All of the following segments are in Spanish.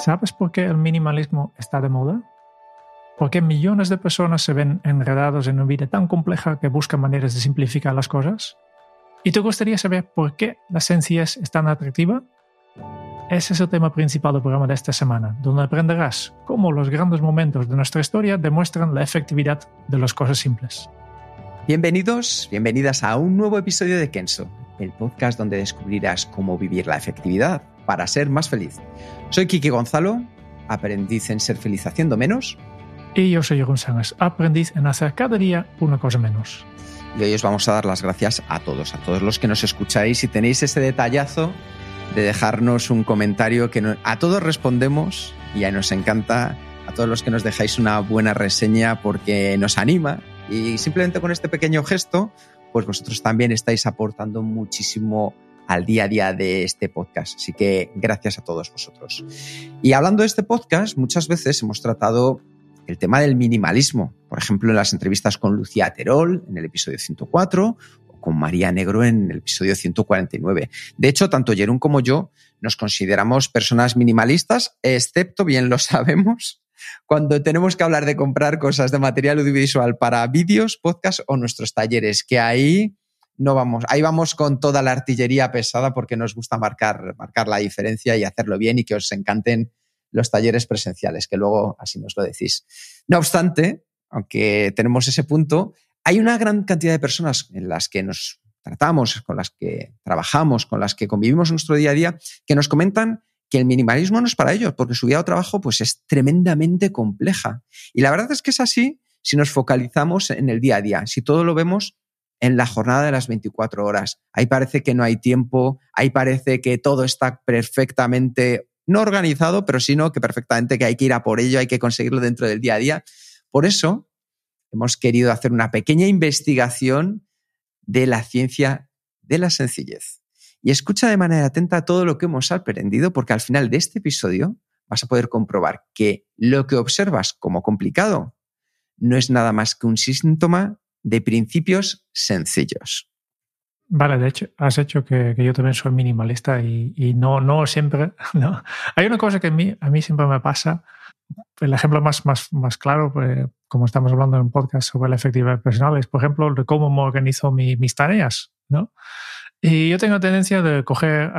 ¿Sabes por qué el minimalismo está de moda? Porque millones de personas se ven enredados en una vida tan compleja que buscan maneras de simplificar las cosas. ¿Y te gustaría saber por qué la sencillez es tan atractiva? Ese es el tema principal del programa de esta semana, donde aprenderás cómo los grandes momentos de nuestra historia demuestran la efectividad de las cosas simples. Bienvenidos, bienvenidas a un nuevo episodio de Kenso, el podcast donde descubrirás cómo vivir la efectividad para ser más feliz. Soy Kiki Gonzalo, aprendiz en ser feliz haciendo menos. Y yo soy Jeroen Sánchez, aprendiz en hacer cada día una cosa menos. Y hoy os vamos a dar las gracias a todos, a todos los que nos escucháis y tenéis ese detallazo de dejarnos un comentario que no- a todos respondemos y a nos encanta a todos los que nos dejáis una buena reseña porque nos anima y simplemente con este pequeño gesto pues vosotros también estáis aportando muchísimo al día a día de este podcast. Así que gracias a todos vosotros. Y hablando de este podcast, muchas veces hemos tratado el tema del minimalismo, por ejemplo en las entrevistas con Lucía Terol en el episodio 104 o con María Negro en el episodio 149. De hecho, tanto Jerún como yo nos consideramos personas minimalistas, excepto, bien lo sabemos, cuando tenemos que hablar de comprar cosas de material audiovisual para vídeos, podcasts o nuestros talleres, que ahí no vamos, ahí vamos con toda la artillería pesada porque nos gusta marcar, marcar la diferencia y hacerlo bien y que os encanten los talleres presenciales, que luego así nos lo decís. No obstante, aunque tenemos ese punto, hay una gran cantidad de personas en las que nos tratamos, con las que trabajamos, con las que convivimos nuestro día a día, que nos comentan que el minimalismo no es para ellos, porque su vida de trabajo pues, es tremendamente compleja. Y la verdad es que es así si nos focalizamos en el día a día, si todo lo vemos en la jornada de las 24 horas. Ahí parece que no hay tiempo, ahí parece que todo está perfectamente, no organizado, pero sino que perfectamente que hay que ir a por ello, hay que conseguirlo dentro del día a día. Por eso hemos querido hacer una pequeña investigación de la ciencia de la sencillez. Y escucha de manera atenta todo lo que hemos aprendido, porque al final de este episodio vas a poder comprobar que lo que observas como complicado no es nada más que un síntoma de principios sencillos. Vale, de hecho, has hecho que, yo también soy minimalista y, no, no siempre. Hay una cosa que a mí, a mí siempre me pasa. El ejemplo más, más, más claro, pues, como estamos hablando en un podcast sobre la efectividad personal, es, por ejemplo, de cómo me organizo mi- mis tareas. ¿no? Y yo tengo tendencia de coger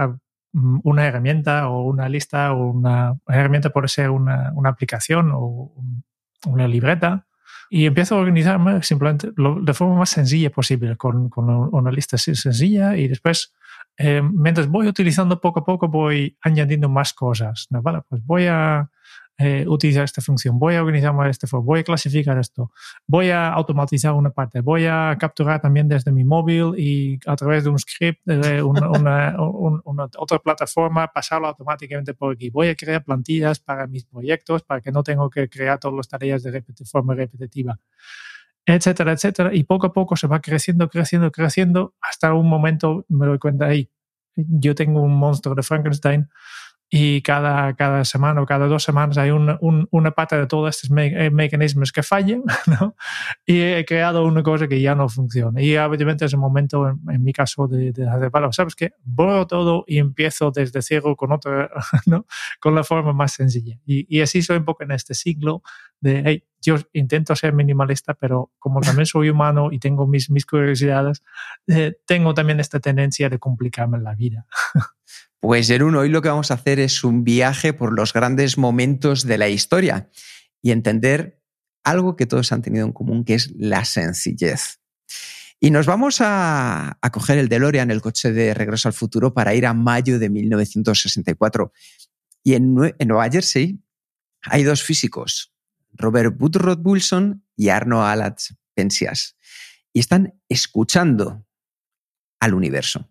mm, una herramienta o una lista o una herramienta puede ser una, una aplicación o un- una libreta y empiezo a organizarme simplemente lo- de forma más sencilla posible, con, con una lista sencilla y después, eh, mientras voy utilizando poco a poco, voy añadiendo más cosas. ¿no? Vale, pues voy a eh, utilizar esta función, voy a organizarme de esta forma, voy a clasificar esto, voy a automatizar una parte, voy a capturar también desde mi móvil y a través de un script, de una, una- un- una otra plataforma, pasarlo automáticamente por aquí. Voy a crear plantillas para mis proyectos para que no tengo que crear todas las tareas de repeti- forma repetitiva, etcétera, etcétera. Y poco a poco se va creciendo, creciendo, creciendo, hasta un momento me doy cuenta, ahí yo tengo un monstruo de Frankenstein y cada, cada semana o cada dos semanas hay un- un- una pata de todos estos me- eh, mecanismos que fallan, ¿no? Y he creado una cosa que ya no funciona. Y obviamente es el momento, en, en mi caso, de, de hacer, bueno, ¿sabes qué? Borro todo y empiezo desde cero con otra, ¿no? Con la forma más sencilla. Y, y así soy un poco en este siglo de, hey, yo intento ser minimalista, pero como también soy humano y tengo mis, mis curiosidades, eh, tengo también esta tendencia de complicarme la vida. Pues Jerún, hoy lo que vamos a hacer es un viaje por los grandes momentos de la historia y entender algo que todos han tenido en común, que es la sencillez. Y nos vamos a, coger el DeLorean, el coche de regreso al futuro, para ir a mayo de 1964. Y en, en Nueva Jersey hay dos físicos, Robert Woodrow Wilson y Arno Alatz Pensias y están escuchando al universo.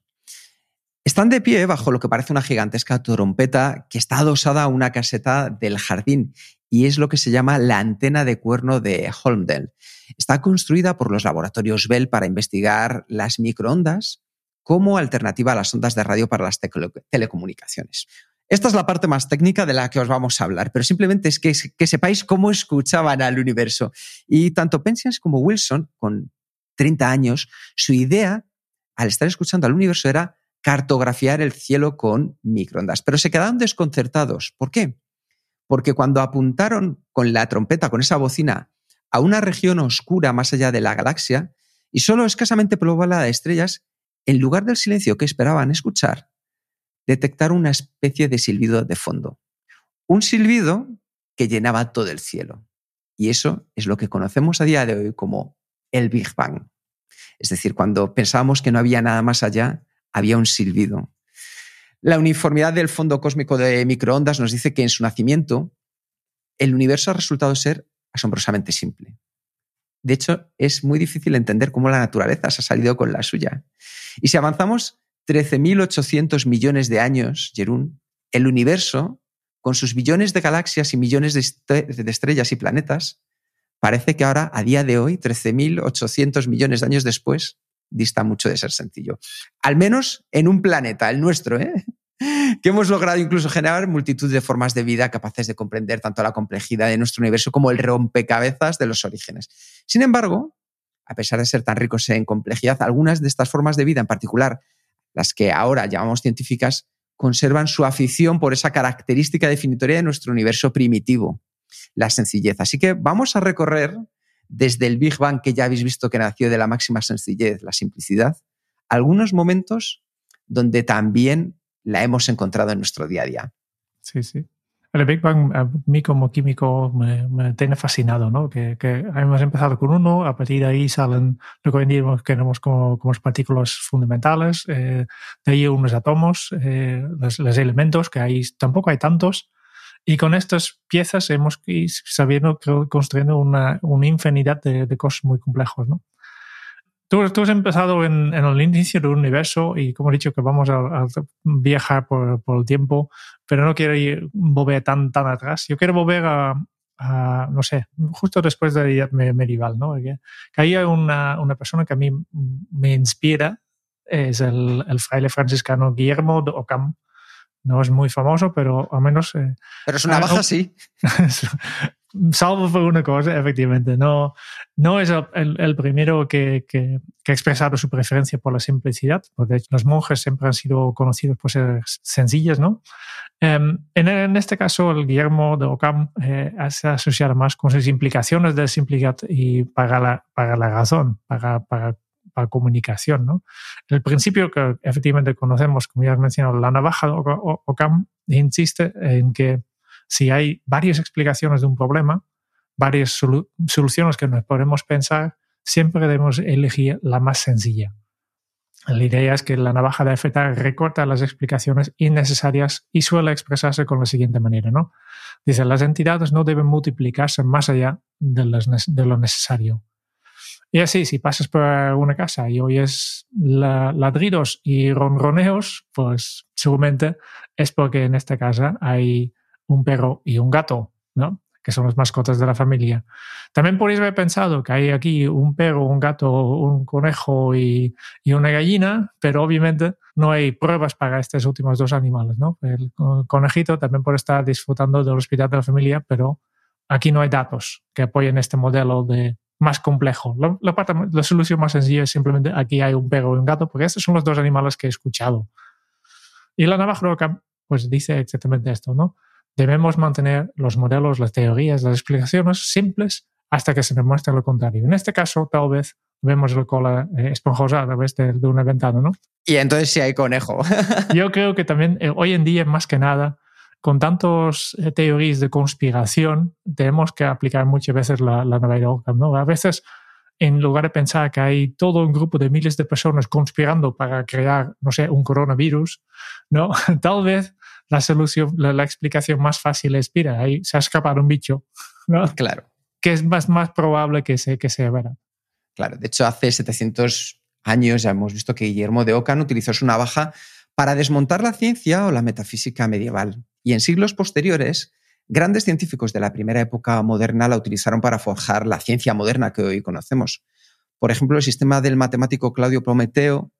Están de pie bajo lo que parece una gigantesca trompeta que está adosada a una caseta del jardín y es lo que se llama la antena de cuerno de Holmdel. Está construida por los laboratorios Bell para investigar las microondas como alternativa a las ondas de radio para las telecomunicaciones. Esta es la parte más técnica de la que os vamos a hablar, pero simplemente es que, que sepáis cómo escuchaban al universo. Y tanto Penzias como Wilson, con 30 años, su idea al estar escuchando al universo era cartografiar el cielo con microondas, pero se quedaron desconcertados. ¿Por qué? Porque cuando apuntaron con la trompeta, con esa bocina, a una región oscura más allá de la galaxia y solo escasamente poblada de estrellas, en lugar del silencio que esperaban escuchar, detectaron una especie de silbido de fondo. Un silbido que llenaba todo el cielo. Y eso es lo que conocemos a día de hoy como el Big Bang. Es decir, cuando pensábamos que no había nada más allá, había un silbido. La uniformidad del fondo cósmico de microondas nos dice que en su nacimiento el universo ha resultado ser asombrosamente simple. De hecho, es muy difícil entender cómo la naturaleza se ha salido con la suya. Y si avanzamos 13.800 millones de años, Jerún, el universo, con sus billones de galaxias y millones de estrellas y planetas, parece que ahora, a día de hoy, 13.800 millones de años después, dista mucho de ser sencillo. Al menos en un planeta, el nuestro, ¿eh? que hemos logrado incluso generar multitud de formas de vida capaces de comprender tanto la complejidad de nuestro universo como el rompecabezas de los orígenes. Sin embargo, a pesar de ser tan ricos en complejidad, algunas de estas formas de vida, en particular las que ahora llamamos científicas, conservan su afición por esa característica definitoria de nuestro universo primitivo, la sencillez. Así que vamos a recorrer desde el Big Bang, que ya habéis visto que nació de la máxima sencillez, la simplicidad, algunos momentos donde también la hemos encontrado en nuestro día a día. Sí, sí. El Big Bang a mí como químico me, tiene fascinado, ¿no? Que, hemos empezado con uno, a partir de ahí salen lo que hoy en día tenemos como, como partículas fundamentales, eh, de ahí unos átomos, eh, los, elementos, que ahí tampoco hay tantos, y con estas piezas hemos sabido construyendo una, una infinidad de, de, cosas muy complejos, ¿no? Tú, tú has empezado en, en, el inicio del universo y como he dicho que vamos a, viajar por, por, el tiempo, pero no quiero ir, volver tan, tan atrás. Yo quiero volver a, a, no sé, justo después de la edad medieval, ¿no? Que, hay una, una, persona que a mí me inspira, es el, el fraile franciscano Guillermo de Ockham, no es muy famoso, pero al menos... Eh, pero es una ah, baja, sí. salvo por una cosa, efectivamente. No, no es el, primero que, que, ha expresado su preferencia por la simplicidad, porque los monjes siempre han sido conocidos por ser sencillos, ¿no? Em, en, este caso, el Guillermo de Ockham eh, se ha asociado más con sus implicaciones de simplicidad y para la, para la razón, para, para para comunicación. ¿no? El principio que efectivamente conocemos, como ya has mencionado, la navaja de Ockham insiste en que si hay varias explicaciones de un problema, varias soluciones que nos podemos pensar, siempre debemos elegir la más sencilla. La idea es que la navaja de FTA recorta las explicaciones innecesarias y suele expresarse con la siguiente manera, ¿no? Dice, las entidades no deben multiplicarse más allá de lo necesario. Y así, si pasas por una casa y oyes ladridos y ronroneos, pues seguramente es porque en esta casa hay un perro y un gato, ¿no? que son las mascotas de la familia. También podéis haber pensado que hay aquí un perro, un gato, un conejo y, y, una gallina, pero obviamente no hay pruebas para estos últimos dos animales. ¿no? El conejito también puede estar disfrutando del hospital de la familia, pero aquí no hay datos que apoyen este modelo de más complejo. La, solución más sencilla es simplemente aquí hay un perro y un gato, porque estos son los dos animales que he escuchado. Y la navaja roca, pues dice exactamente esto, ¿no? Debemos mantener los modelos, las teorías, las explicaciones simples hasta que se demuestre lo contrario. En este caso, tal vez vemos la cola eh, esponjosa a través de, de una ventana, ¿no? Y entonces sí hay conejo. Yo creo que también eh, hoy en día, más que nada, con tantas eh, teorías de conspiración, tenemos que aplicar muchas veces la, la ¿no? A veces, en lugar de pensar que hay todo un grupo de miles de personas conspirando para crear, no sé, un coronavirus, ¿no? Tal vez la solución, la, explicación más fácil es, mira, ahí se ha escapado un bicho, ¿no? Claro. Que es más, más probable que, se, que sea verdad. Claro, de hecho, hace 700 años ya hemos visto que Guillermo de Ockham utilizó su navaja para desmontar la ciencia o la metafísica medieval. Y en siglos posteriores, grandes científicos de la primera época moderna la utilizaron para forjar la ciencia moderna que hoy conocemos. Por ejemplo, el sistema del matemático Claudio Prometeo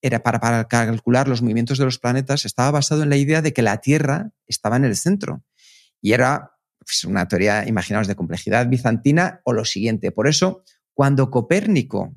era para, calcular los movimientos de los planetas, estaba basado en la idea de que la Tierra estaba en el centro. Y era pues, una teoría, imaginaos, de complejidad bizantina o lo siguiente. Por eso, cuando Copérnico,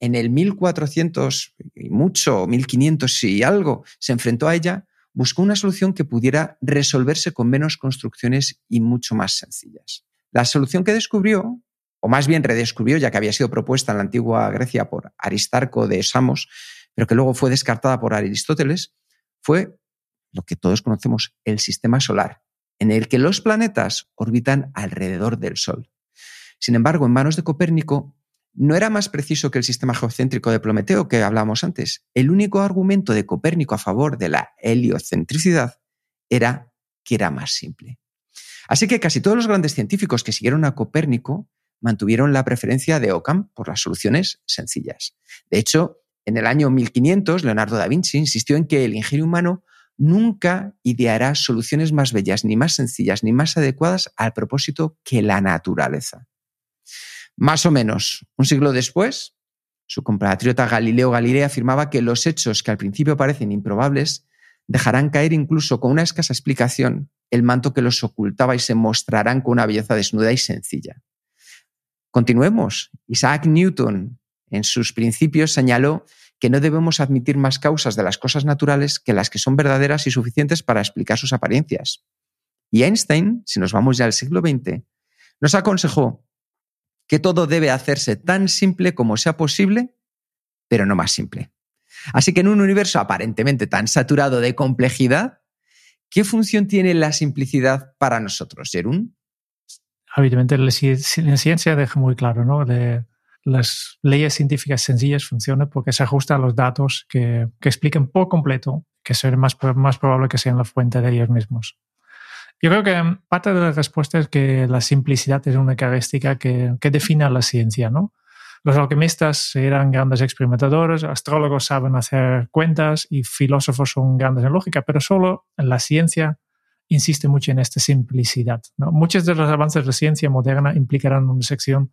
en el 1400 y mucho, 1500 y algo, se enfrentó a ella, buscó una solución que pudiera resolverse con menos construcciones y mucho más sencillas. La solución que descubrió o más bien redescubrió, ya que había sido propuesta en la antigua Grecia por Aristarco de Samos, pero que luego fue descartada por Aristóteles, fue lo que todos conocemos, el sistema solar, en el que los planetas orbitan alrededor del Sol. Sin embargo, en manos de Copérnico, no era más preciso que el sistema geocéntrico de Prometeo que hablábamos antes. El único argumento de Copérnico a favor de la heliocentricidad era que era más simple. Así que casi todos los grandes científicos que siguieron a Copérnico mantuvieron la preferencia de Ockham por las soluciones sencillas. De hecho, en el año 1500, Leonardo da Vinci insistió en que el ingenio humano nunca ideará soluciones más bellas, ni más sencillas, ni más adecuadas al propósito que la naturaleza. Más o menos un siglo después, su compatriota Galileo Galilei afirmaba que los hechos que al principio parecen improbables dejarán caer incluso con una escasa explicación el manto que los ocultaba y se mostrarán con una belleza desnuda y sencilla. Continuemos. Isaac Newton, en sus principios, señaló que no debemos admitir más causas de las cosas naturales que las que son verdaderas y suficientes para explicar sus apariencias. Y Einstein, si nos vamos ya al siglo XX, nos aconsejó que todo debe hacerse tan simple como sea posible, pero no más simple. Así que en un universo aparentemente tan saturado de complejidad, ¿qué función tiene la simplicidad para nosotros, Jerún? habitualmente la, ciencia deja muy claro, ¿no? De las leyes científicas sencillas funcionan porque se ajustan a los datos que, que expliquen por completo que más, más probable que sean la fuente de ellos mismos. Yo creo que parte de la respuesta es que la simplicidad es una característica que, que define a la ciencia, ¿no? Los alquimistas eran grandes experimentadores, astrólogos saben hacer cuentas y filósofos son grandes en lógica, pero solo la ciencia insiste mucho en esta simplicidad. ¿no? Muchos de los avances de la ciencia moderna implicarán una sección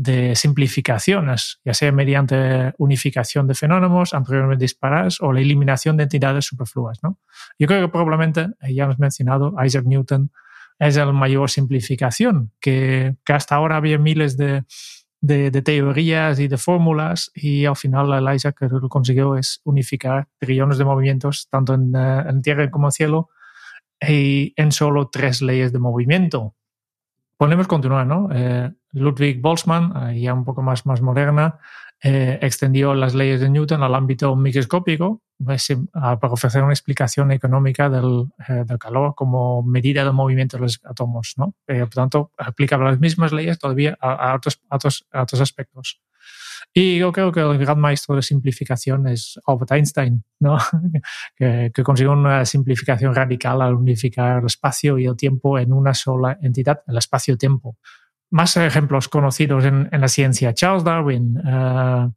de simplificaciones, ya sea mediante unificación de fenómenos anteriormente disparados o la eliminación de entidades superfluas. ¿no? Yo creo que probablemente, eh, ya hemos mencionado, Isaac Newton es la mayor simplificación, que, que hasta ahora había miles de, de, teorías y de fórmulas y al final el Isaac lo consiguió es unificar trillones de movimientos tanto en, eh, en tierra como en cielo y en solo tres leyes de movimiento. Podemos continuar, ¿no? Eh, Ludwig Boltzmann, ya un poco más, más moderna, eh, extendió las leyes de Newton al ámbito microscópico pues, para ofrecer una explicación económica del, eh, del, calor como medida del movimiento de los átomos. ¿no? por tanto, aplica las mismas leyes todavía a, otros, a, otros, a otros aspectos. Y yo creo que el gran maestro de simplificación es Albert Einstein, ¿no? que, consiguió una simplificación radical al unificar el espacio y el tiempo en una sola entidad, el espacio-tiempo. Más ejemplos conocidos en, la ciencia. Charles Darwin, uh,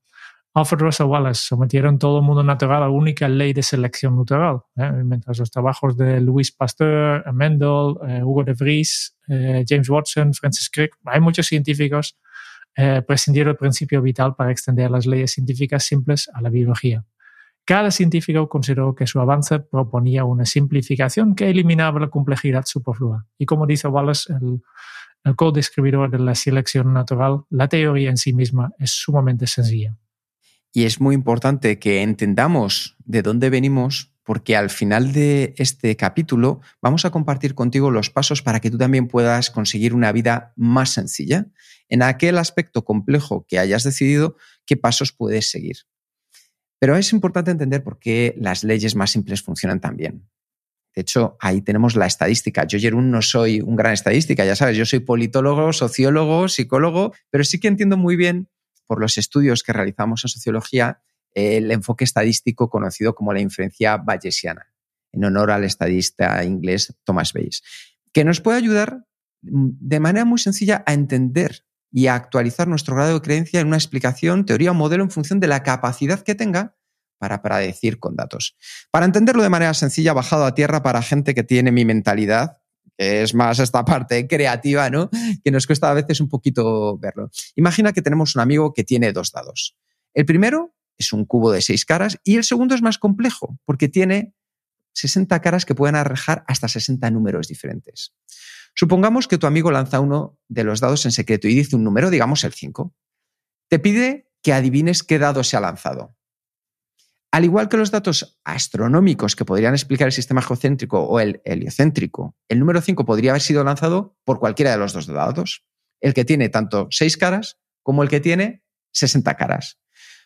Alfred Russell Wallace sometieron todo el mundo natural a la única ley de selección natural. ¿eh? Mientras los trabajos de Louis Pasteur, Mendel, eh, Hugo de Vries, James Watson, Francis Crick, hay muchos científicos eh, prescindir del principio vital para extender las leyes científicas simples a la biología. Cada científico consideró que su avance proponía una simplificación que eliminaba la complejidad superflua. Y como dice Wallace, el, el co-describidor de la selección natural, la teoría en sí misma es sumamente sencilla. Y es muy importante que entendamos de dónde venimos porque al final de este capítulo vamos a compartir contigo los pasos para que tú también puedas conseguir una vida más sencilla. En aquel aspecto complejo que hayas decidido, qué pasos puedes seguir. Pero es importante entender por qué las leyes más simples funcionan tan bien. De hecho, ahí tenemos la estadística. Yo, Jerún, no soy un gran estadística, ya sabes, yo soy politólogo, sociólogo, psicólogo, pero sí que entiendo muy bien por los estudios que realizamos en sociología el enfoque estadístico conocido como la inferencia bayesiana, en honor al estadista inglés Thomas Bayes, que nos puede ayudar mm, de manera muy sencilla a entender y a actualizar nuestro grado de creencia en una explicación, teoría o modelo en función de la capacidad que tenga para predecir con datos. Para entenderlo de manera sencilla, bajado a tierra para gente que tiene mi mentalidad, que es más esta parte creativa, ¿no? Que nos cuesta a veces un poquito verlo. Imagina que tenemos un amigo que tiene dos dados. El primero es un cubo de seis caras y el segundo es más complejo porque tiene 60 caras que pueden arrejar hasta 60 números diferentes. Supongamos que tu amigo lanza uno de los dados en secreto y dice un número, digamos el 5. Te pide que adivines qué dado se ha lanzado. Al igual que los datos astronómicos que podrían explicar el sistema geocéntrico o el heliocéntrico, el número 5 podría haber sido lanzado por cualquiera de los dos dados, el que tiene tanto 6 caras como el que tiene 60 caras.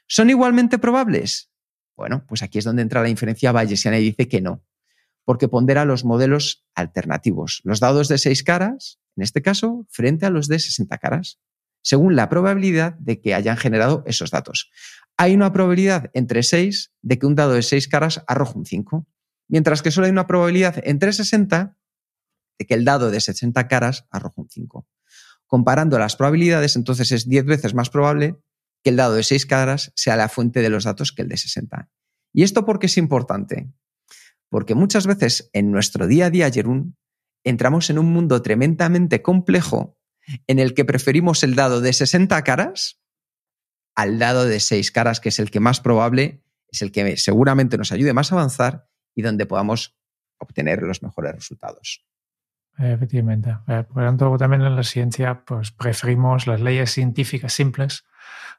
¿Son igualmente probables? Bueno, pues aquí es donde entra la inferencia bayesiana y dice que no, porque pondera los modelos alternativos, los dados de 6 caras, en este caso, frente a los de 60 caras, según la probabilidad de que hayan generado esos datos hay una probabilidad entre 6 de que un dado de 6 caras arroje un 5, mientras que solo hay una probabilidad entre 60 de que el dado de 60 caras arroje un 5. Comparando las probabilidades, entonces es 10 veces más probable que el dado de 6 caras sea la fuente de los datos que el de 60. ¿Y esto por qué es importante? Porque muchas veces en nuestro día a día, Jerún, entramos en un mundo tremendamente complejo en el que preferimos el dado de 60 caras al lado de seis caras, que es el que más probable, es el que seguramente nos ayude más a avanzar y donde podamos obtener los mejores resultados. Efectivamente. Eh, por lo tanto, también en la ciencia pues, preferimos las leyes científicas simples,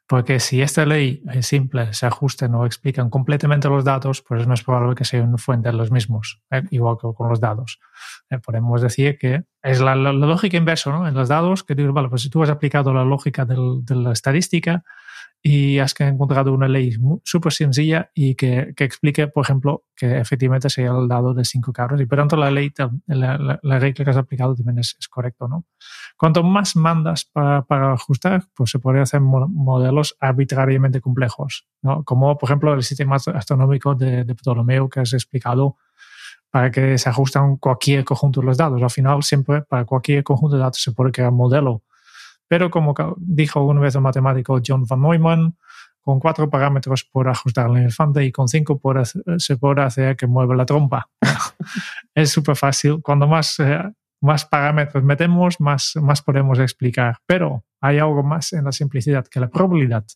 porque si esta ley es simple, se ajusten o explican completamente los datos, pues es más probable que sean fuentes los mismos, eh, igual que con los datos. Eh, podemos decir que es la, lógica inversa, ¿no? En los dados, que digo, vale, pues si tú has aplicado la lógica de la estadística, y has encontrado una ley súper sencilla y que, que, explique, por ejemplo, que efectivamente sea el dado de cinco cabros y por tanto la ley, la, la, regla que has aplicado también es, es correcto, ¿no? Cuanto más mandas para, para, ajustar, pues se podría hacer modelos arbitrariamente complejos, ¿no? Como, por ejemplo, el sistema astronómico de, de Ptolomeo que has explicado para que se ajustan cualquier conjunto de los datos. Al final, siempre para cualquier conjunto de datos se puede crear un modelo pero como dijo una vez el matemático John von Neumann, con cuatro parámetros por ajustar el elefante y con cinco por se puede hacer que mueva la trompa. es súper fácil. Cuando más, eh, más parámetros metemos, más, más podemos explicar. Pero hay algo más en la simplicidad que la probabilidad.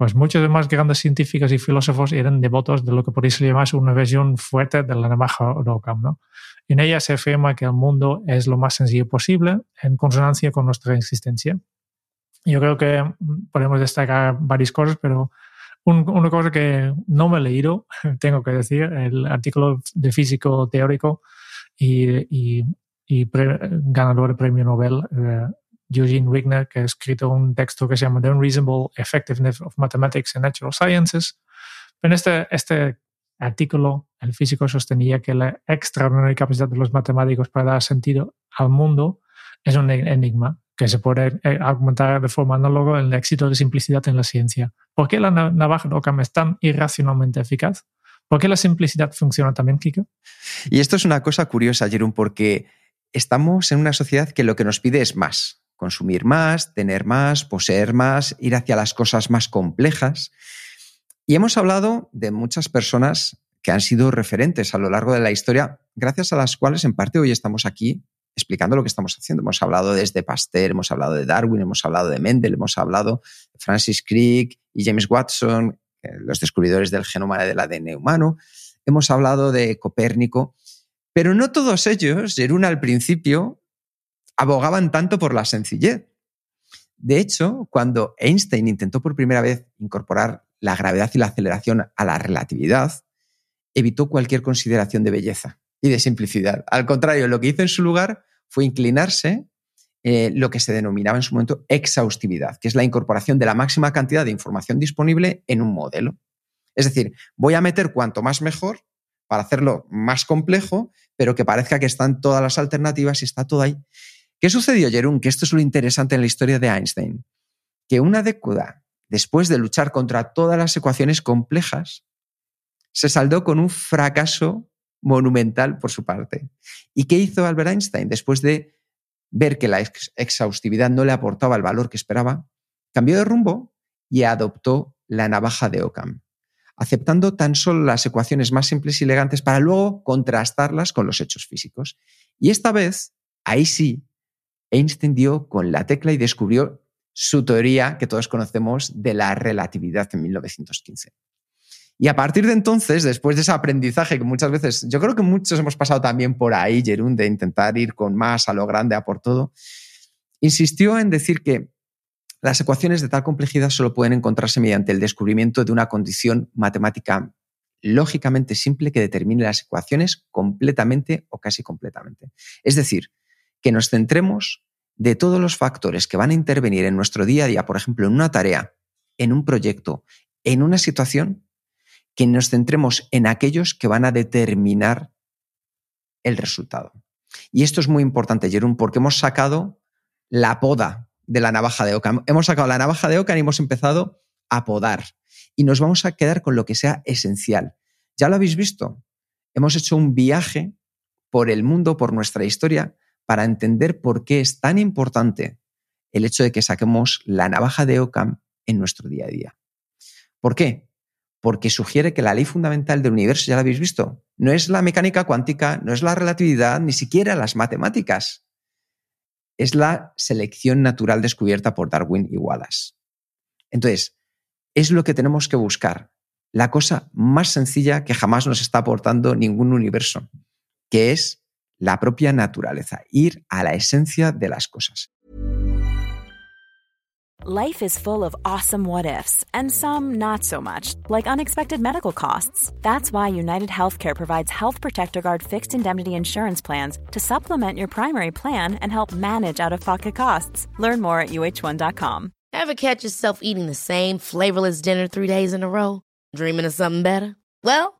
Pues muchos de más grandes científicos y filósofos eran devotos de lo que podéis llamar una versión fuerte de la navaja Ockham. ¿no? En ella se afirma que el mundo es lo más sencillo posible en consonancia con nuestra existencia. Yo creo que mm, podemos destacar varias cosas, pero una cosa que no me he leído, tengo que decir, el artículo de físico teórico y, ganador de premio Nobel, eh, Eugene Wigner, que ha escrito un texto que se llama The Unreasonable Effectiveness of Mathematics and Natural Sciences. En este, este artículo, el físico sostenía que la extraordinaria capacidad de los matemáticos para dar sentido al mundo es un enigma que se puede eh, argumentar de forma análoga en el éxito de simplicidad en la ciencia. ¿Por qué la navaja de Ockham es tan irracionalmente eficaz? ¿Por qué la simplicidad funciona también, Kiko? Y esto es una cosa curiosa, Jerón, porque estamos en una sociedad que lo que nos pide es más. Consumir más, tener más, poseer más, ir hacia las cosas más complejas. Y hemos hablado de muchas personas que han sido referentes a lo largo de la historia, gracias a las cuales en parte hoy estamos aquí explicando lo que estamos haciendo. Hemos hablado desde Pasteur, hemos hablado de Darwin, hemos hablado de Mendel, hemos hablado de Francis Crick y James Watson, eh, los descubridores del genoma del ADN humano. Hemos hablado de Copérnico, pero no todos ellos, Jerún al principio, abogaban tanto por la sencillez. De hecho, cuando Einstein intentó por primera vez incorporar la gravedad y la aceleración a la relatividad, evitó cualquier consideración de belleza y de simplicidad. Al contrario, lo que hizo en su lugar fue inclinarse eh, lo que se denominaba en su momento exhaustividad, que es la incorporación de la máxima cantidad de información disponible en un modelo. Es decir, voy a meter cuanto más mejor para hacerlo más complejo, pero que parezca que están todas las alternativas y está todo ahí. ¿Qué sucedió, Jerún? Que esto es lo interesante en la historia de Einstein. Que una década después de luchar contra todas las ecuaciones complejas, se saldó con un fracaso monumental por su parte. ¿Y qué hizo Albert Einstein después de ver que la exhaustividad no le aportaba el valor que esperaba, cambió de rumbo y adoptó la navaja de Occam, aceptando tan solo las ecuaciones más simples y elegantes para luego contrastarlas con los hechos físicos. Y esta vez, ahí sí, Einstein dio con la tecla y descubrió su teoría que todos conocemos de la relatividad en 1915. Y a partir de entonces, después de ese aprendizaje que muchas veces, yo creo que muchos hemos pasado también por ahí, Jerún, de intentar ir con más a lo grande, a por todo, insistió en decir que las ecuaciones de tal complejidad solo pueden encontrarse mediante el descubrimiento de una condición matemática lógicamente simple que determine las ecuaciones completamente o casi completamente. Es decir, que nos centremos de todos los factores que van a intervenir en nuestro día a día, por ejemplo, en una tarea, en un proyecto, en una situación, que nos centremos en aquellos que van a determinar el resultado. Y esto es muy importante, Jerón, porque hemos sacado la poda de la navaja de Oca. Hemos sacado la navaja de Oca y hemos empezado a podar. Y nos vamos a quedar con lo que sea esencial. Ya lo habéis visto. Hemos hecho un viaje por el mundo, por nuestra historia, para entender por qué es tan importante el hecho de que saquemos la navaja de Ockham en nuestro día a día. ¿Por qué? porque sugiere que la ley fundamental del universo, ya la habéis visto, no es la mecánica cuántica, no es la relatividad, ni siquiera las matemáticas. Es la selección natural descubierta por Darwin y Wallace. Entonces, es lo que tenemos que buscar, la cosa más sencilla que jamás nos está aportando ningún universo, que es la propia naturaleza, ir a la esencia de las cosas. Life is full of awesome what ifs, and some not so much, like unexpected medical costs. That's why United Healthcare provides Health Protector Guard fixed indemnity insurance plans to supplement your primary plan and help manage out of pocket costs. Learn more at uh1.com. Ever catch yourself eating the same flavorless dinner three days in a row? Dreaming of something better? Well,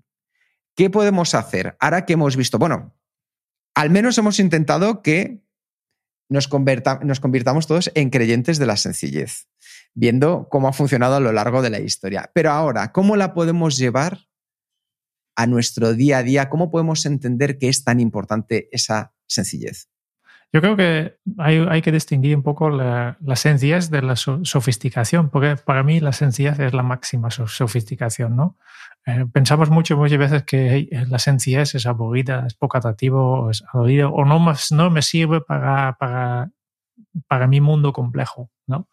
¿qué podemos hacer ahora que hemos visto? Bueno, al menos hemos intentado que nos, nos convirtamos todos en creyentes de la sencillez, viendo cómo ha funcionado a lo largo de la historia. Pero ahora, ¿cómo la podemos llevar a nuestro día a día? ¿Cómo podemos entender que es tan importante esa sencillez? Yo creo que hay, que distinguir un poco la, sencillez de la sofisticación, porque para mí la sencillez es la máxima sofisticación, ¿no? Eh, pensamos mucho, muchas veces que la sencillez es aburrida, es poco atractivo, es aburrido, o no, no me sirve para, para, para mi mundo complejo, ¿no?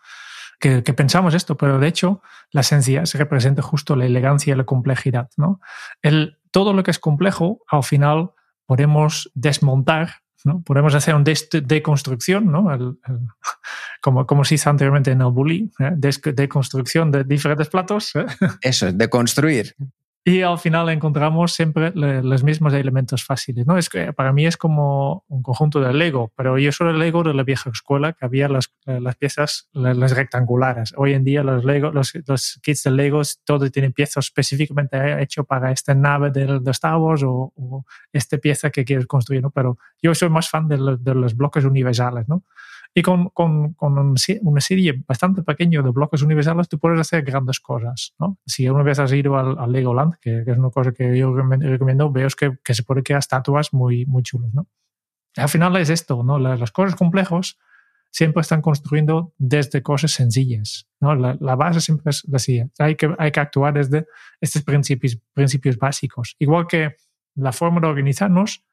Que, pensamos esto, pero de hecho la sencillez representa justo la elegancia y la complejidad, ¿no? El, todo lo que es complejo, al final podemos desmontar ¿no? Podemos hacer una deconstrucción, ¿no? como, como se hizo anteriormente en el bully, ¿eh? deconstrucción de diferentes platos. ¿eh? Eso, deconstruir. Y al final encontramos siempre los mismos elementos fáciles. ¿no? Es que para mí es como un conjunto de Lego, pero yo soy el Lego de la vieja escuela, que había las, las piezas las, rectangulares. Hoy en día los, Lego, los, los kits de Lego todos tienen piezas específicamente hechas para esta nave de, de Star Wars o, o, esta pieza que quieres construir. ¿no? Pero yo soy más fan de, de los bloques universales. ¿no? Y con, con, con, una serie bastante pequeña de bloques universales tú puedes hacer grandes cosas. ¿no? Si alguna vez has ido al, al Legoland, que, que, es una cosa que yo recomiendo, veo que, que se puede crear estatuas muy, muy chulas. ¿no? Al final es esto, ¿no? las, las cosas complejas siempre están construyendo desde cosas sencillas. ¿no? La, la, base siempre es la siguiente. Hay que, hay que actuar desde estos principios, principios básicos. Igual que la forma de organizarnos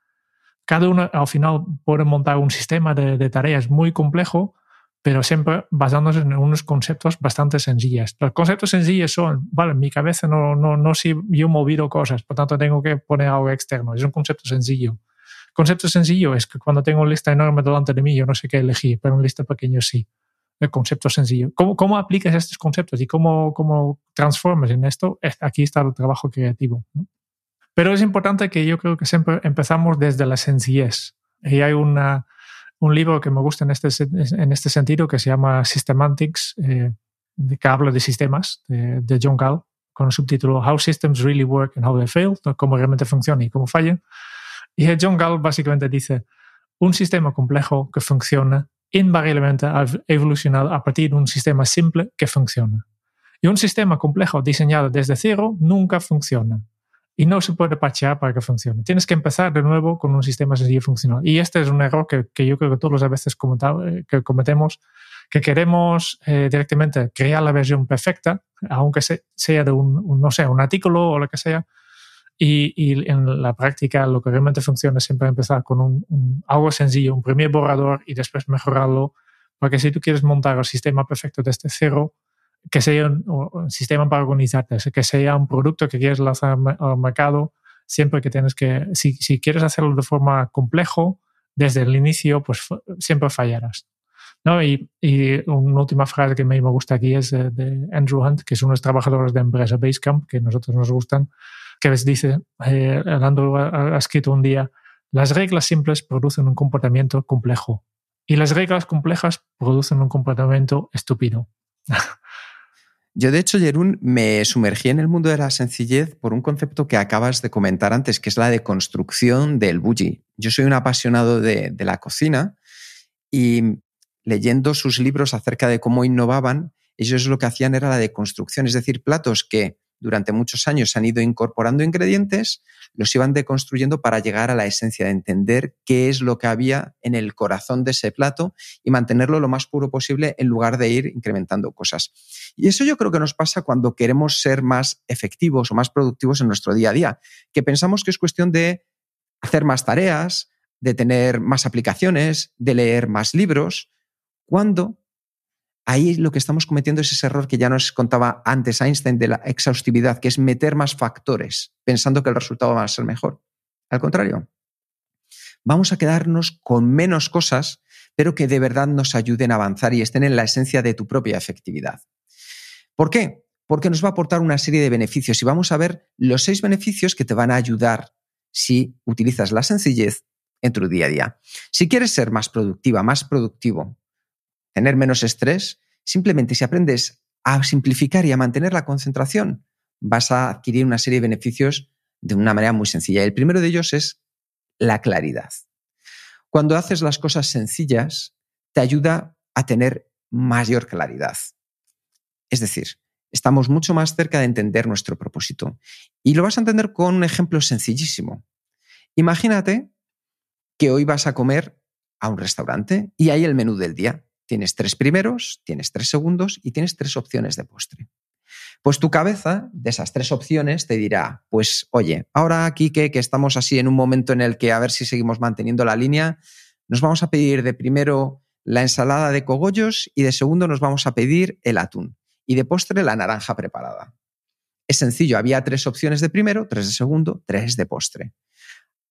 cada uno al final puede montar un sistema de, tareas muy complejo, pero siempre basándose en unos conceptos bastante sencillos. Los conceptos sencillos son, vale, en mi cabeza no, no, no si yo movido cosas, por tanto tengo que poner algo externo. Es un concepto sencillo. Concepto sencillo es que cuando tengo una lista enorme delante de mí, yo no sé qué elegir, pero una lista pequeña sí. El concepto sencillo. ¿Cómo, cómo aplicas estos conceptos y cómo, cómo transformas en esto? Aquí está el trabajo creativo. Pero es importante que yo creo que siempre empezamos desde la sencillez. Y hay una, un libro que me gusta en este, en este sentido que se llama Systematics, eh, que habla de sistemas, de, John Gall, con el subtítulo How Systems Really Work and How They Fail, cómo realmente funciona y cómo fallan. Y John Gall básicamente dice, un sistema complejo que funciona invariablemente ha evolucionado a partir de un sistema simple que funciona. Y un sistema complejo diseñado desde cero nunca funciona. Y no se puede parchear para que funcione. Tienes que empezar de nuevo con un sistema sencillo funcional. Y este es un error que, que yo creo que todos las veces eh, que cometemos, que queremos eh, directamente crear la versión perfecta, aunque sea de un, no sé, un artículo o lo que sea, y, y, en la práctica lo que realmente funciona es siempre empezar con un, algo sencillo, un primer borrador y después mejorarlo, porque si tú quieres montar el sistema perfecto desde cero, que sea un, sistema para organizarte, que sea un producto que quieres lanzar al mercado, siempre que tienes que, si, si quieres hacerlo de forma complejo, desde el inicio, pues siempre fallarás. ¿no? Y, y, una última frase que me gusta aquí es de, Andrew Hunt, que es uno de los trabajadores de empresa Basecamp, que a nosotros nos gustan, que les dice, eh, Andrew ha, escrito un día, las reglas simples producen un comportamiento complejo y las reglas complejas producen un comportamiento estúpido. Yo, de hecho, Jerún, me sumergí en el mundo de la sencillez por un concepto que acabas de comentar antes, que es la de construcción del bougie. Yo soy un apasionado de, de la cocina y leyendo sus libros acerca de cómo innovaban, ellos lo que hacían era la deconstrucción, es decir, platos que durante muchos años han ido incorporando ingredientes, los iban deconstruyendo para llegar a la esencia de entender qué es lo que había en el corazón de ese plato y mantenerlo lo más puro posible en lugar de ir incrementando cosas. Y eso yo creo que nos pasa cuando queremos ser más efectivos o más productivos en nuestro día a día, que pensamos que es cuestión de hacer más tareas, de tener más aplicaciones, de leer más libros, cuando ahí lo que estamos cometiendo es ese error que ya nos contaba antes Einstein de la exhaustividad, que es meter más factores pensando que el resultado va a ser mejor. Al contrario, vamos a quedarnos con menos cosas, pero que de verdad nos ayuden a avanzar y estén en la esencia de tu propia efectividad. ¿Por qué? Porque nos va a aportar una serie de beneficios y vamos a ver los seis beneficios que te van a ayudar si utilizas la sencillez en tu día a día. Si quieres ser más productiva, más productivo, tener menos estrés, simplemente si aprendes a simplificar y a mantener la concentración, vas a adquirir una serie de beneficios de una manera muy sencilla. El primero de ellos es la claridad. Cuando haces las cosas sencillas, te ayuda a tener mayor claridad. Es decir, estamos mucho más cerca de entender nuestro propósito. Y lo vas a entender con un ejemplo sencillísimo. Imagínate que hoy vas a comer a un restaurante y hay el menú del día. Tienes tres primeros, tienes tres segundos y tienes tres opciones de postre. Pues tu cabeza de esas tres opciones te dirá, pues oye, ahora aquí que, que estamos así en un momento en el que a ver si seguimos manteniendo la línea, nos vamos a pedir de primero la ensalada de cogollos y de segundo nos vamos a pedir el atún y de postre la naranja preparada. Es sencillo, había tres opciones de primero, tres de segundo, tres de postre.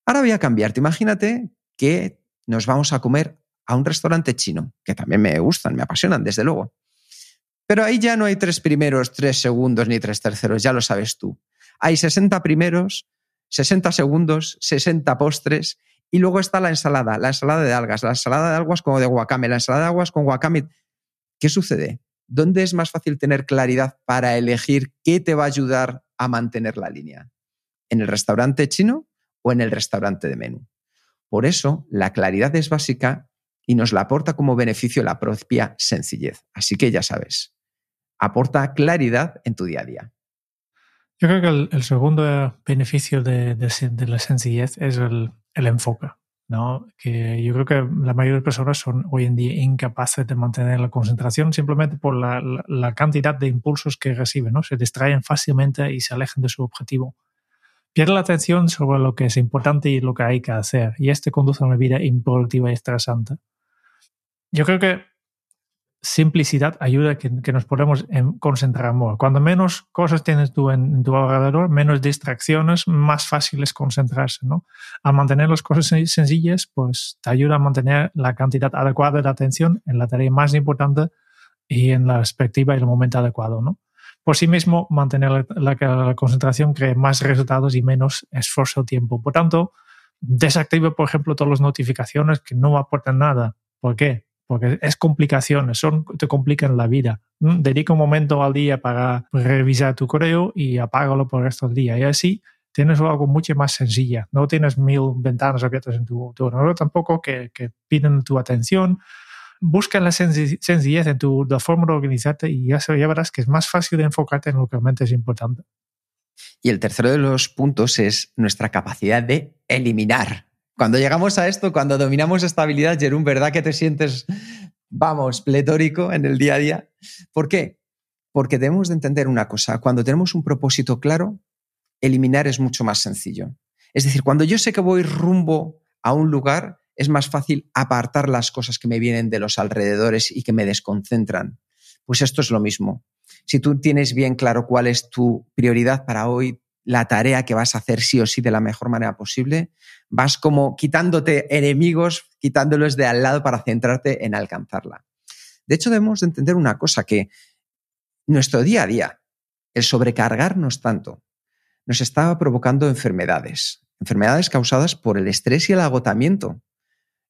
Ahora voy a cambiarte. Imagínate que nos vamos a comer a un restaurante chino, que también me gustan, me apasionan, desde luego. Pero ahí ya no hay tres primeros, tres segundos ni tres terceros, ya lo sabes tú. Hay 60 primeros, 60 segundos, 60 postres y luego está la ensalada, la ensalada de algas, la ensalada de algas como de guacame, la ensalada de aguas con guacame. ¿Qué sucede? ¿Dónde es más fácil tener claridad para elegir qué te va a ayudar a mantener la línea? ¿En el restaurante chino o en el restaurante de menú? Por eso, la claridad es básica y nos la aporta como beneficio la propia sencillez. Así que ya sabes, aporta claridad en tu día a día. Yo creo que el, segundo beneficio de, la sencillez es el, enfoque. ¿no? Que yo creo que la mayoría de personas son hoy en día incapaces de mantener la concentración simplemente por la, cantidad de impulsos que reciben. ¿no? Se distraen fácilmente y se alejan de su objetivo. Pierden la atención sobre lo que es importante y lo que hay que hacer. Y este conduce a una vida improductiva y estresante yo creo que simplicidad ayuda a que, nos podamos concentrar más. Cuando menos cosas tienes tú en, tu alrededor, menos distracciones, más fácil es concentrarse, ¿no? Al mantener las cosas sencillas, pues te ayuda a mantener la cantidad adecuada de atención en la tarea más importante y en la perspectiva y el momento adecuado, ¿no? Por sí mismo, mantener la, la concentración crea más resultados y menos esfuerzo o tiempo. Por tanto, Desactiva, por ejemplo, todas las notificaciones que no aportan nada. ¿Por qué? Porque es complicaciones, son, te complican la vida. ¿Mm? Dedica un momento al día para revisar tu correo y apágalo por el resto del día. Y así tienes algo mucho más sencilla. No tienes mil ventanas abiertas en tu, ordenador tampoco que, que piden tu atención. Busca la sencillez en tu la forma de organizarte y ya, ya verás que es más fácil de enfocarte en lo que realmente es importante. Y el tercero de los puntos es nuestra capacidad de eliminar. Cuando llegamos a esto, cuando dominamos esta habilidad, Jerón, ¿verdad que te sientes, vamos, pletórico en el día a día? ¿Por qué? Porque debemos de entender una cosa. Cuando tenemos un propósito claro, eliminar es mucho más sencillo. Es decir, cuando yo sé que voy rumbo a un lugar, es más fácil apartar las cosas que me vienen de los alrededores y que me desconcentran. Pues esto es lo mismo. Si tú tienes bien claro cuál es tu prioridad para hoy, la tarea que vas a hacer sí o sí de la mejor manera posible, vas como quitándote enemigos, quitándolos de al lado para centrarte en alcanzarla. De hecho, debemos de entender una cosa, que nuestro día a día, el sobrecargarnos tanto, nos estaba provocando enfermedades, enfermedades causadas por el estrés y el agotamiento.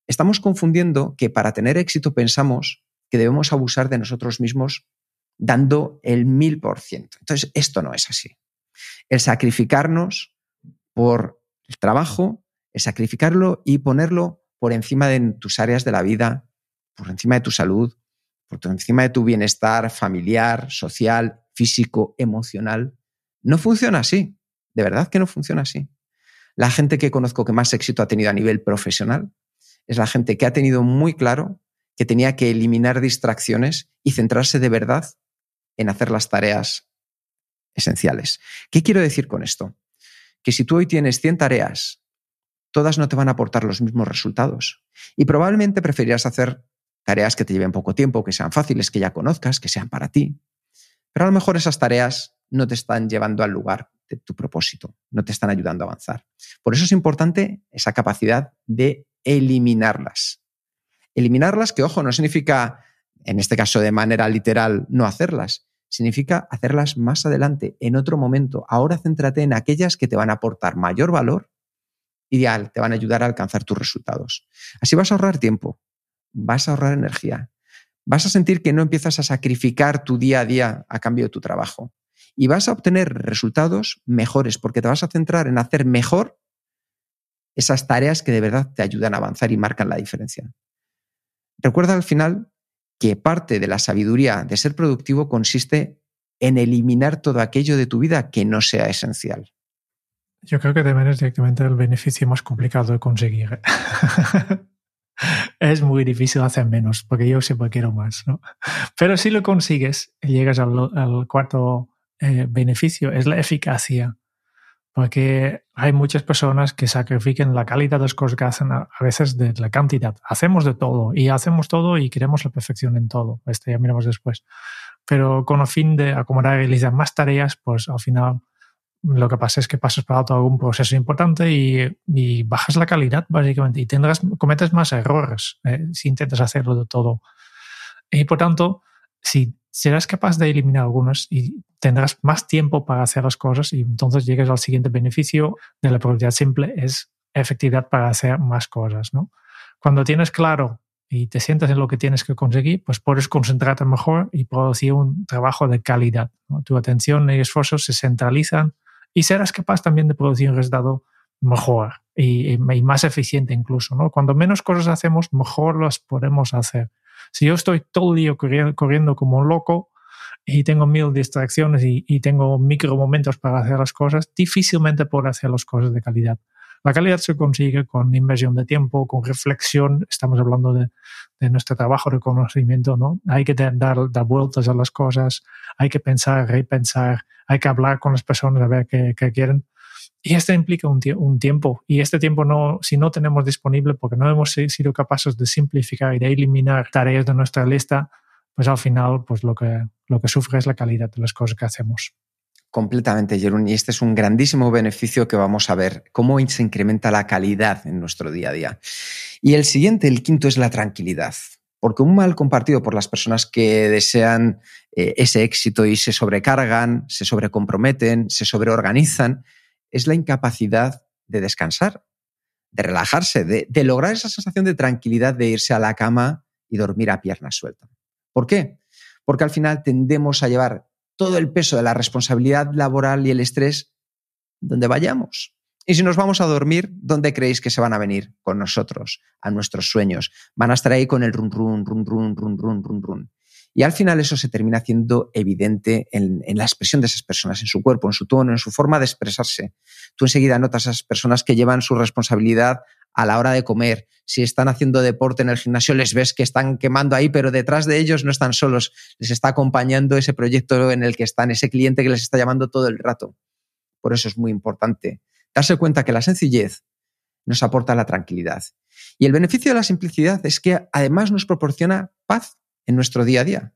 Estamos confundiendo que para tener éxito pensamos que debemos abusar de nosotros mismos dando el mil por ciento. Entonces, esto no es así. El sacrificarnos por el trabajo, el sacrificarlo y ponerlo por encima de tus áreas de la vida, por encima de tu salud, por encima de tu bienestar familiar, social, físico, emocional, no funciona así. De verdad que no funciona así. La gente que conozco que más éxito ha tenido a nivel profesional es la gente que ha tenido muy claro que tenía que eliminar distracciones y centrarse de verdad en hacer las tareas esenciales. ¿Qué quiero decir con esto? Que si tú hoy tienes 100 tareas, todas no te van a aportar los mismos resultados. Y probablemente preferirás hacer tareas que te lleven poco tiempo, que sean fáciles, que ya conozcas, que sean para ti. Pero a lo mejor esas tareas no te están llevando al lugar de tu propósito, no te están ayudando a avanzar. Por eso es importante esa capacidad de eliminarlas. Eliminarlas, que ojo, no significa, en este caso de manera literal, no hacerlas, significa hacerlas más adelante, en otro momento. Ahora céntrate en aquellas que te van a aportar mayor valor y te van a ayudar a alcanzar tus resultados. Así vas a ahorrar tiempo, vas a ahorrar energía, vas a sentir que no empiezas a sacrificar tu día a día a cambio de tu trabajo y vas a obtener resultados mejores porque te vas a centrar en hacer mejor esas tareas que de verdad te ayudan a avanzar y marcan la diferencia. Recuerda al final que parte de la sabiduría de ser productivo consiste en eliminar todo aquello de tu vida que no sea esencial. Yo creo que también es directamente el beneficio más complicado de conseguir. es muy difícil hacer menos, porque yo siempre quiero más, ¿no? Pero si lo consigues llegas al, cuarto eh, beneficio, es la eficacia. Porque hay muchas personas que sacrifican la calidad de las cosas que hacen a, veces de la cantidad. Hacemos de todo y hacemos todo y queremos la perfección en todo. Esto ya miramos después. Pero con el fin de acomodar y realizar más tareas, pues al final lo que pasa es que pasas por alto algún proceso importante y, bajas la calidad, básicamente, y tendrás, cometes más errores eh, si intentas hacerlo de todo. Y por tanto, si serás capaz de eliminar algunos y tendrás más tiempo para hacer las cosas y entonces llegas al siguiente beneficio de la productividad simple, es efectividad para hacer más cosas. ¿no? Cuando tienes claro y te sientas en lo que tienes que conseguir, pues puedes concentrarte mejor y producir un trabajo de calidad. Tu atención y esfuerzos se centralizan y serás capaz también de producir un resultado mejor y, más eficiente incluso. ¿no? Cuando menos cosas hacemos, mejor las podemos hacer. Si yo estoy todo el día corriendo, como un loco y tengo mil distracciones y, tengo micro momentos para hacer las cosas, difícilmente puedo hacer las cosas de calidad. La calidad se consigue con inversión de tiempo, con reflexión. Estamos hablando de, de nuestro trabajo de conocimiento, ¿no? Hay que dar, dar vueltas a las cosas, hay que pensar, repensar, hay que hablar con las personas a ver qué, qué quieren. Y esto implica un, un, tiempo. Y este tiempo, no, si no tenemos disponible porque no hemos sido capaces de simplificar y de eliminar tareas de nuestra lista, pues al final pues lo, que, lo que sufre es la calidad de las cosas que hacemos. Completamente, Jerón. Y este es un grandísimo beneficio que vamos a ver, cómo se incrementa la calidad en nuestro día a día. Y el siguiente, el quinto, es la tranquilidad. Porque un mal compartido por las personas que desean eh, ese éxito y se sobrecargan, se sobrecomprometen, se sobreorganizan, es la incapacidad de descansar, de relajarse, de, de lograr esa sensación de tranquilidad de irse a la cama y dormir a pierna suelta. ¿Por qué? Porque al final tendemos a llevar todo el peso de la responsabilidad laboral y el estrés donde vayamos. Y si nos vamos a dormir, ¿dónde creéis que se van a venir con nosotros, a nuestros sueños? Van a estar ahí con el run, run, run, run, run, run, run, run. Y al final eso se termina haciendo evidente en, en, la expresión de esas personas, en su cuerpo, en su tono, en su forma de expresarse. Tú enseguida notas a esas personas que llevan su responsabilidad a la hora de comer. Si están haciendo deporte en el gimnasio, les ves que están quemando ahí, pero detrás de ellos no están solos. Les está acompañando ese proyecto en el que están, ese cliente que les está llamando todo el rato. Por eso es muy importante darse cuenta que la sencillez nos aporta la tranquilidad. Y el beneficio de la simplicidad es que además nos proporciona paz en nuestro día a día.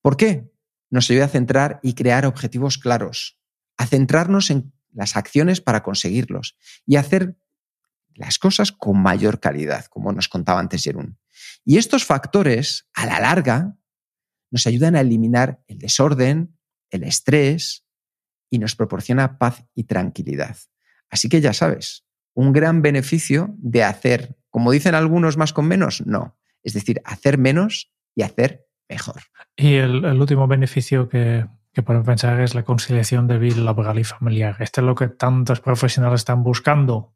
¿Por qué? Nos ayuda a centrar y crear objetivos claros, a centrarnos en las acciones para conseguirlos y hacer las cosas con mayor calidad, como nos contaba antes Jerún. Y estos factores, a la larga, nos ayudan a eliminar el desorden, el estrés y nos proporciona paz y tranquilidad. Así que ya sabes, un gran beneficio de hacer, como dicen algunos, más con menos, no. Es decir, hacer menos y hacer mejor. Y el, el último beneficio que, que podemos pensar es la conciliación de vida laboral y familiar. Esto es lo que tantos profesionales están buscando.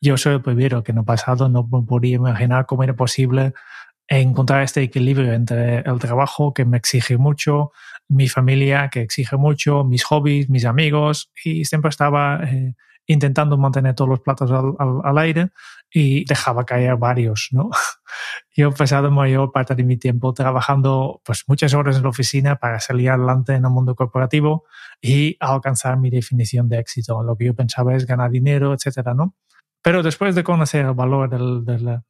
Yo soy el primero que en el pasado no me podía imaginar cómo era posible encontrar este equilibrio entre el trabajo que me exige mucho, mi familia que exige mucho, mis hobbies, mis amigos, y siempre estaba eh, intentando mantener todos los platos al, al, al, aire y dejaba caer varios, ¿no? Yo he pasado mayor parte de mi tiempo trabajando pues muchas horas en la oficina para salir adelante en el mundo corporativo y alcanzar mi definición de éxito. Lo que yo pensaba es ganar dinero, etcétera, ¿no? Pero después de conocer el valor del, de, la,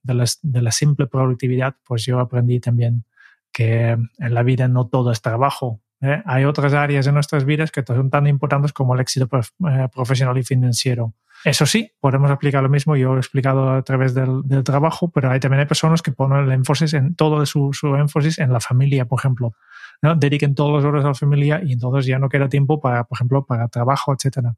de, la, simple productividad, pues yo aprendí también que en la vida no todo es trabajo, ¿eh? Hay otras áreas de nuestras vidas que son tan importantes como el éxito prof eh, profesional y financiero. Eso sí, podemos aplicar lo mismo, yo he explicado a través del, trabajo, pero hay también hay personas que ponen el énfasis en todo su, su énfasis en la familia, por ejemplo. ¿no? Dediquen todas las horas a la familia y entonces ya no queda tiempo para, por ejemplo, para trabajo, etcétera.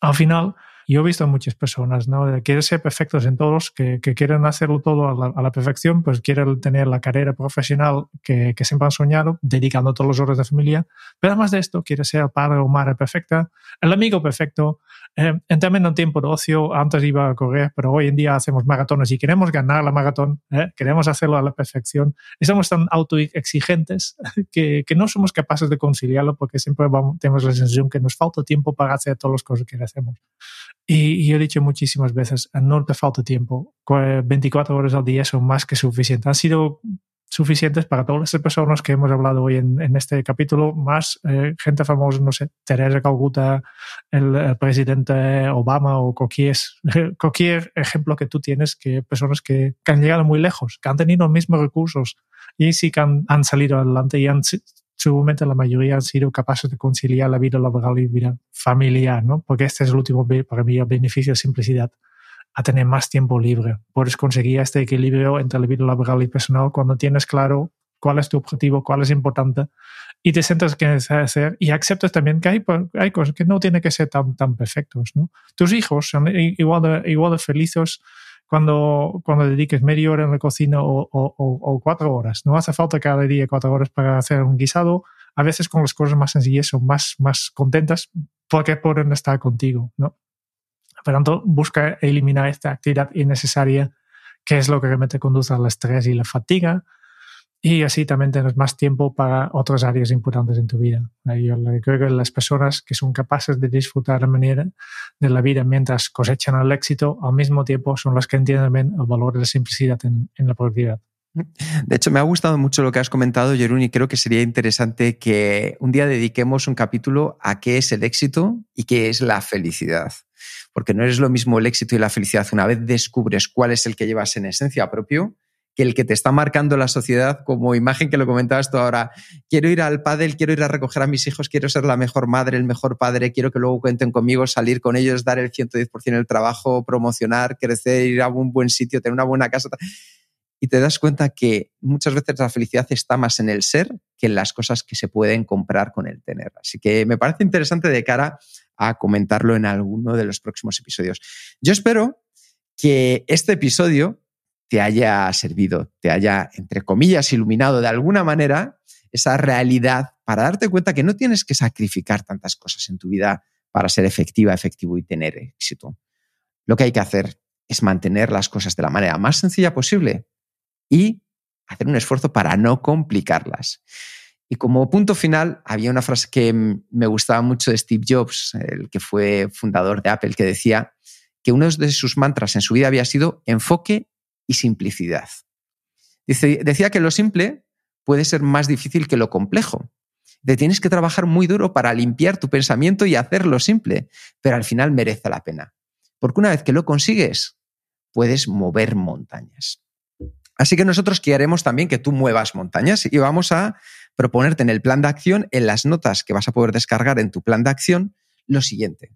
Al final, yo he visto muchas personas, ¿no? Quieren ser perfectos en todos, que, quieren hacerlo todo a la, perfección, pues quieren tener la carrera profesional que, que, siempre han soñado, dedicando todas las horas de familia, pero además de esto, quiere ser el padre o madre perfecta, el amigo perfecto. Eh, en términos de tiempo de ocio, antes iba a correr, pero hoy en día hacemos maratones y queremos ganar la maratón, ¿eh? queremos hacerlo a la perfección. Estamos tan autoexigentes que, que no somos capaces de conciliarlo porque siempre vamos, tenemos la sensación que nos falta tiempo para hacer todas las cosas que hacemos. Y, y, he dicho muchísimas veces, no te falta tiempo. 24 horas al día son más que suficientes. Han sido suficientes para todas las personas que hemos hablado hoy en, en este capítulo, más eh, gente famosa, no sé, Teresa Calcuta, el, el, presidente Obama o cualquier, cualquier ejemplo que tú tienes, que personas que, que, han llegado muy lejos, que han tenido los mismos recursos y sí que han, han salido adelante y han seguramente la mayoría han sido capaces de conciliar la vida laboral y vida familiar, ¿no? Porque este es el último, para mí, el beneficio de simplicidad, a tener más tiempo libre. Puedes conseguir este equilibrio entre la vida laboral y personal cuando tienes claro cuál es tu objetivo, cuál es importante y te sientes que hacer y aceptas también que hay, hay cosas que no tienen que ser tan, tan perfectos, ¿no? Tus hijos son igual de, igual de felices cuando, cuando dediques media hora en la cocina o, o, o, cuatro horas. No hace falta cada día cuatro horas para hacer un guisado. A veces con las cosas más sencillas son más, más contentas porque pueden estar contigo, ¿no? Por tanto, busca eliminar esta actividad innecesaria que es lo que realmente conduce al estrés y la fatiga, y así también tienes más tiempo para otras áreas importantes en tu vida. Yo creo que las personas que son capaces de disfrutar de manera de la vida mientras cosechan el éxito, al mismo tiempo son las que entienden bien el valor de la simplicidad en, en la productividad. De hecho, me ha gustado mucho lo que has comentado, Jerún, y creo que sería interesante que un día dediquemos un capítulo a qué es el éxito y qué es la felicidad. Porque no es lo mismo el éxito y la felicidad. Una vez descubres cuál es el que llevas en esencia propio, que el que te está marcando la sociedad como imagen que lo comentabas tú ahora. Quiero ir al pádel, quiero ir a recoger a mis hijos, quiero ser la mejor madre, el mejor padre, quiero que luego cuenten conmigo, salir con ellos, dar el 110% en el trabajo, promocionar, crecer, ir a un buen sitio, tener una buena casa. Y te das cuenta que muchas veces la felicidad está más en el ser que en las cosas que se pueden comprar con el tener. Así que me parece interesante de cara a comentarlo en alguno de los próximos episodios. Yo espero que este episodio te haya servido, te haya, entre comillas, iluminado de alguna manera esa realidad para darte cuenta que no tienes que sacrificar tantas cosas en tu vida para ser efectiva, efectivo y tener éxito. Lo que hay que hacer es mantener las cosas de la manera más sencilla posible y hacer un esfuerzo para no complicarlas. Y como punto final, había una frase que me gustaba mucho de Steve Jobs, el que fue fundador de Apple, que decía que uno de sus mantras en su vida había sido enfoque y simplicidad. Dice, decía que lo simple puede ser más difícil que lo complejo. Te tienes que trabajar muy duro para limpiar tu pensamiento y hacerlo simple, pero al final merece la pena. Porque una vez que lo consigues, puedes mover montañas. Así que nosotros queremos también que tú muevas montañas y vamos a proponerte en el plan de acción, en las notas que vas a poder descargar en tu plan de acción, lo siguiente.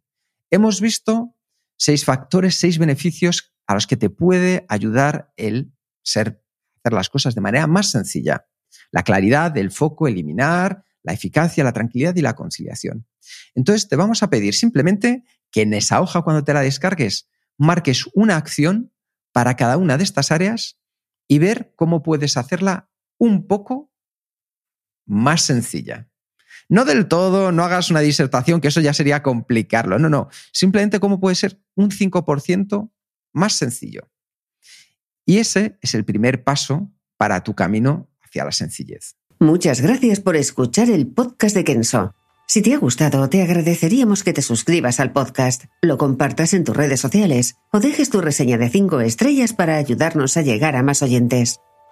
Hemos visto seis factores, seis beneficios a los que te puede ayudar el ser, hacer las cosas de manera más sencilla. La claridad, el foco, eliminar, la eficacia, la tranquilidad y la conciliación. Entonces te vamos a pedir simplemente que en esa hoja cuando te la descargues marques una acción para cada una de estas áreas y ver cómo puedes hacerla un poco más sencilla. No del todo, no hagas una disertación, que eso ya sería complicarlo. No, no. Simplemente cómo puede ser un 5% más sencillo. Y ese es el primer paso para tu camino hacia la sencillez. Muchas gracias por escuchar el podcast de Kenso. Si te ha gustado, te agradeceríamos que te suscribas al podcast, lo compartas en tus redes sociales o dejes tu reseña de 5 estrellas para ayudarnos a llegar a más oyentes.